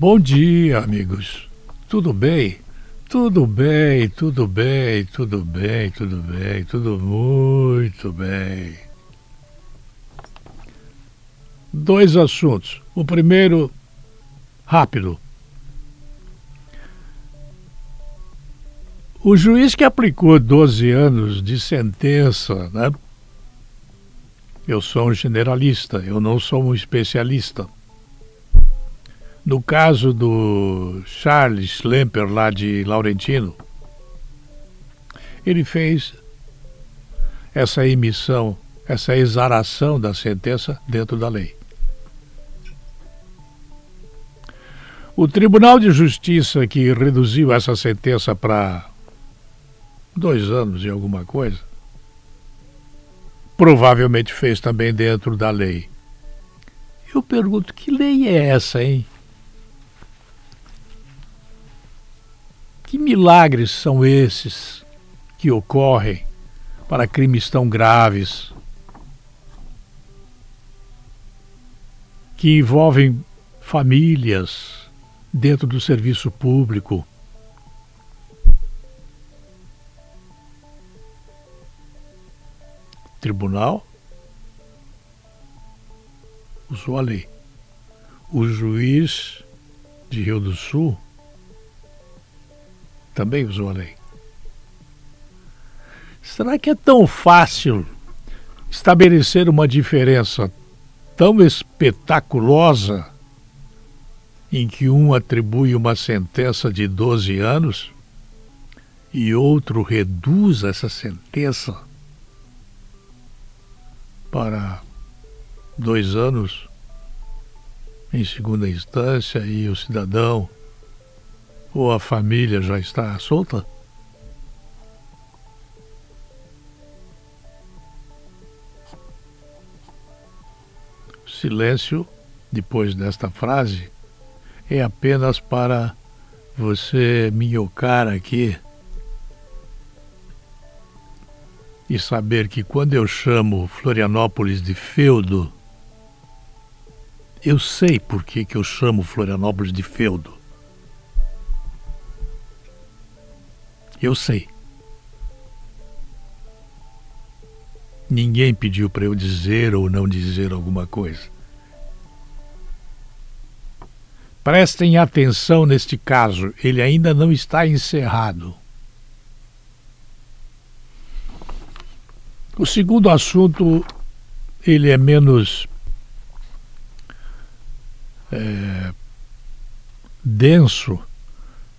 Bom dia, amigos. Tudo bem? Tudo bem, tudo bem, tudo bem, tudo bem, tudo muito bem. Dois assuntos. O primeiro, rápido. O juiz que aplicou 12 anos de sentença, né? Eu sou um generalista, eu não sou um especialista no caso do Charles Lemper, lá de Laurentino, ele fez essa emissão, essa exaração da sentença dentro da lei. O Tribunal de Justiça que reduziu essa sentença para dois anos e alguma coisa, provavelmente fez também dentro da lei. Eu pergunto, que lei é essa, hein? Que milagres são esses que ocorrem para crimes tão graves, que envolvem famílias dentro do serviço público? Tribunal usou a lei. O juiz de Rio do Sul também usou a lei. Será que é tão fácil estabelecer uma diferença tão espetaculosa em que um atribui uma sentença de 12 anos e outro reduz essa sentença para dois anos em segunda instância e o cidadão ou a família já está solta? Silêncio, depois desta frase, é apenas para você minhocar aqui e saber que quando eu chamo Florianópolis de feudo, eu sei por que, que eu chamo Florianópolis de feudo. Eu sei. Ninguém pediu para eu dizer ou não dizer alguma coisa. Prestem atenção neste caso, ele ainda não está encerrado. O segundo assunto, ele é menos é, denso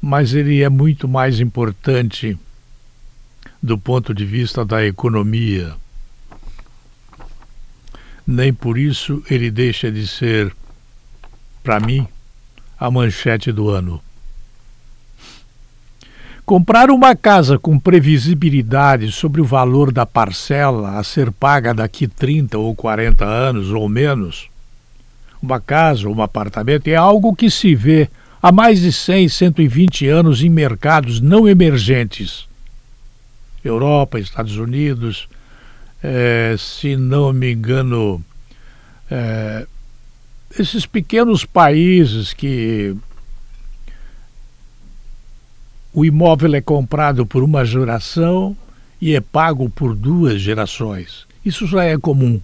mas ele é muito mais importante do ponto de vista da economia. Nem por isso ele deixa de ser, para mim, a manchete do ano. Comprar uma casa com previsibilidade sobre o valor da parcela a ser paga daqui 30 ou 40 anos ou menos, uma casa ou um apartamento, é algo que se vê há mais de 100, 120 anos em mercados não emergentes. Europa, Estados Unidos, é, se não me engano, é, esses pequenos países que o imóvel é comprado por uma geração e é pago por duas gerações. Isso já é comum.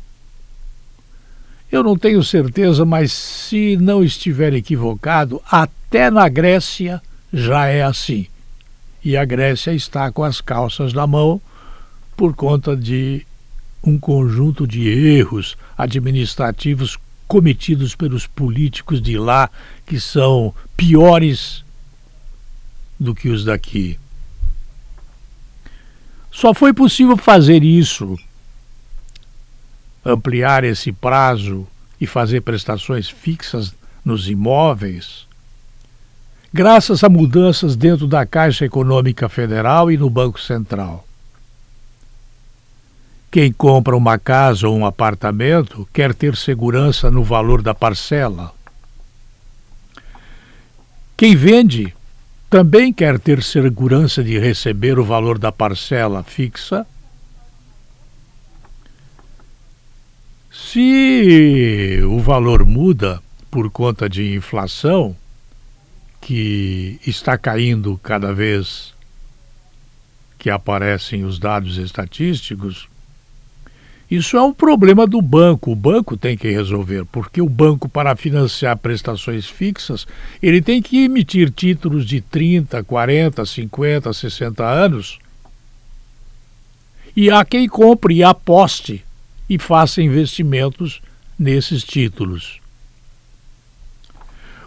Eu não tenho certeza, mas se não estiver equivocado, até na Grécia já é assim. E a Grécia está com as calças na mão por conta de um conjunto de erros administrativos cometidos pelos políticos de lá que são piores do que os daqui. Só foi possível fazer isso ampliar esse prazo e fazer prestações fixas nos imóveis, graças a mudanças dentro da Caixa Econômica Federal e no Banco Central. Quem compra uma casa ou um apartamento quer ter segurança no valor da parcela. Quem vende também quer ter segurança de receber o valor da parcela fixa Se o valor muda por conta de inflação, que está caindo cada vez que aparecem os dados estatísticos, isso é um problema do banco. O banco tem que resolver, porque o banco, para financiar prestações fixas, ele tem que emitir títulos de 30, 40, 50, 60 anos. E há quem compre e aposte e faça investimentos nesses títulos.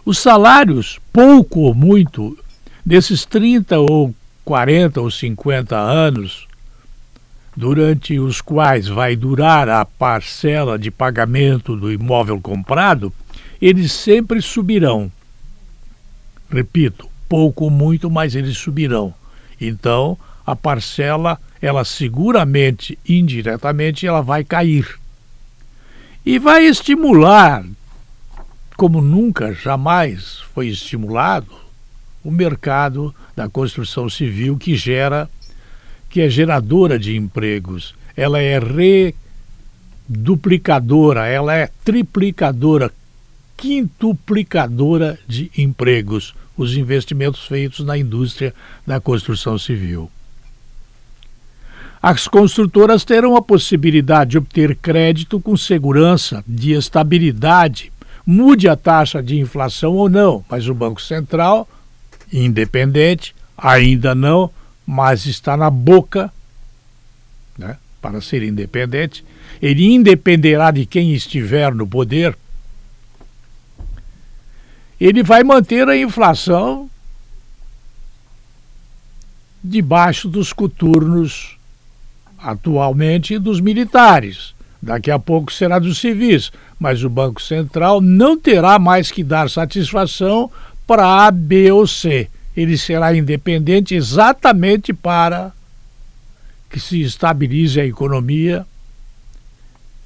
Os salários, pouco ou muito, desses 30 ou 40 ou 50 anos, durante os quais vai durar a parcela de pagamento do imóvel comprado, eles sempre subirão. Repito, pouco ou muito, mas eles subirão. Então, a parcela, ela seguramente, indiretamente, ela vai cair. E vai estimular, como nunca, jamais foi estimulado, o mercado da construção civil que gera que é geradora de empregos, ela é reduplicadora, ela é triplicadora, quintuplicadora de empregos, os investimentos feitos na indústria da construção civil. As construtoras terão a possibilidade de obter crédito com segurança, de estabilidade, mude a taxa de inflação ou não, mas o Banco Central, independente, ainda não, mas está na boca né, para ser independente. Ele independerá de quem estiver no poder. Ele vai manter a inflação debaixo dos coturnos atualmente dos militares. Daqui a pouco será dos civis, mas o Banco Central não terá mais que dar satisfação para A, B ou C ele será independente exatamente para que se estabilize a economia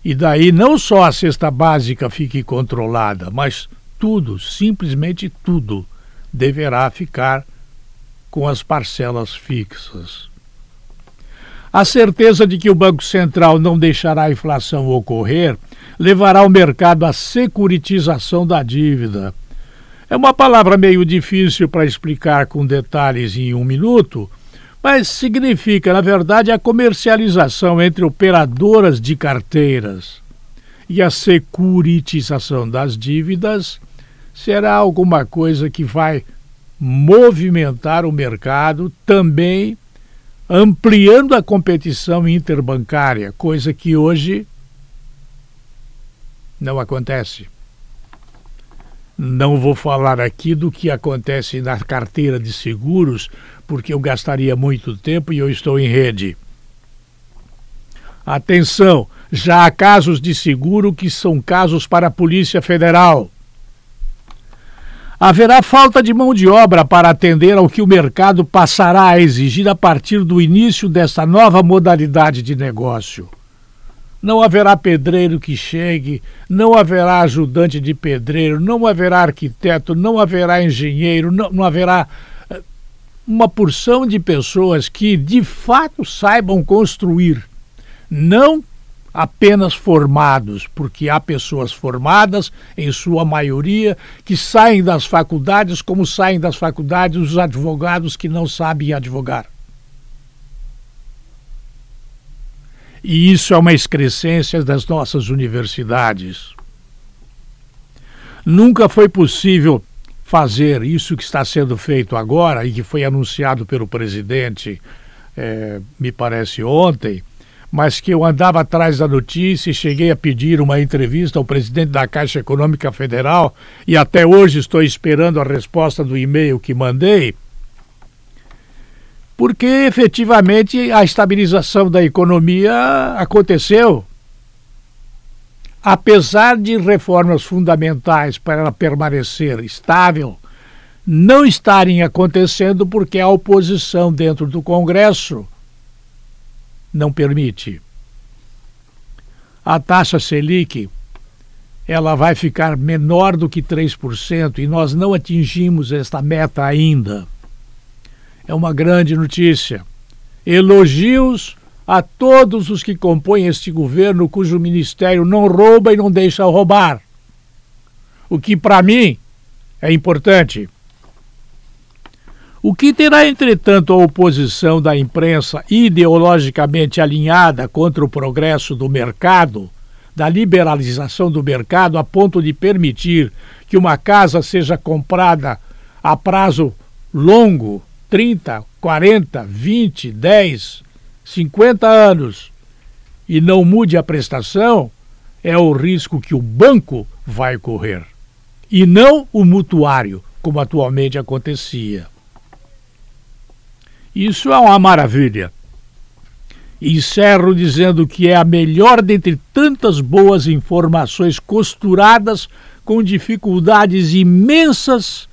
e daí não só a cesta básica fique controlada, mas tudo, simplesmente tudo, deverá ficar com as parcelas fixas. A certeza de que o Banco Central não deixará a inflação ocorrer levará o mercado à securitização da dívida é uma palavra meio difícil para explicar com detalhes em um minuto, mas significa, na verdade, a comercialização entre operadoras de carteiras. E a securitização das dívidas será alguma coisa que vai movimentar o mercado também ampliando a competição interbancária, coisa que hoje não acontece. Não vou falar aqui do que acontece na carteira de seguros, porque eu gastaria muito tempo e eu estou em rede. Atenção, já há casos de seguro que são casos para a Polícia Federal. Haverá falta de mão de obra para atender ao que o mercado passará a exigir a partir do início desta nova modalidade de negócio. Não haverá pedreiro que chegue, não haverá ajudante de pedreiro, não haverá arquiteto, não haverá engenheiro, não, não haverá eh, uma porção de pessoas que de fato saibam construir, não apenas formados, porque há pessoas formadas, em sua maioria, que saem das faculdades, como saem das faculdades os advogados que não sabem advogar. E isso é uma excrescência das nossas universidades. Nunca foi possível fazer isso que está sendo feito agora e que foi anunciado pelo presidente, é, me parece ontem, mas que eu andava atrás da notícia e cheguei a pedir uma entrevista ao presidente da Caixa Econômica Federal e até hoje estou esperando a resposta do e-mail que mandei porque efetivamente a estabilização da economia aconteceu. Apesar de reformas fundamentais para ela permanecer estável não estarem acontecendo porque a oposição dentro do Congresso não permite. A taxa Selic ela vai ficar menor do que 3% e nós não atingimos esta meta ainda é uma grande notícia. Elogios a todos os que compõem este governo cujo ministério não rouba e não deixa roubar. O que para mim é importante. O que terá, entretanto, a oposição da imprensa ideologicamente alinhada contra o progresso do mercado, da liberalização do mercado a ponto de permitir que uma casa seja comprada a prazo longo 30, 40, 20, 10, 50 anos e não mude a prestação, é o risco que o banco vai correr e não o mutuário, como atualmente acontecia. Isso é uma maravilha. Encerro dizendo que é a melhor dentre tantas boas informações costuradas com dificuldades imensas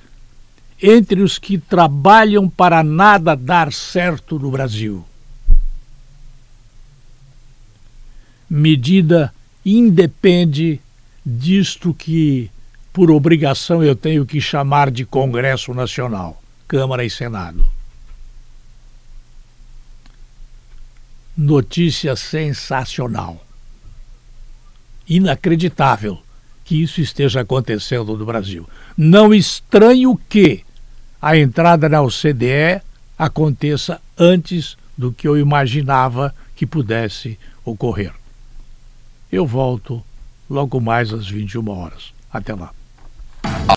entre os que trabalham para nada dar certo no Brasil. Medida independe disto que, por obrigação, eu tenho que chamar de Congresso Nacional, Câmara e Senado. Notícia sensacional. Inacreditável que isso esteja acontecendo no Brasil. Não estranho que a entrada na OCDE aconteça antes do que eu imaginava que pudesse ocorrer. Eu volto logo mais às 21 horas. Até lá.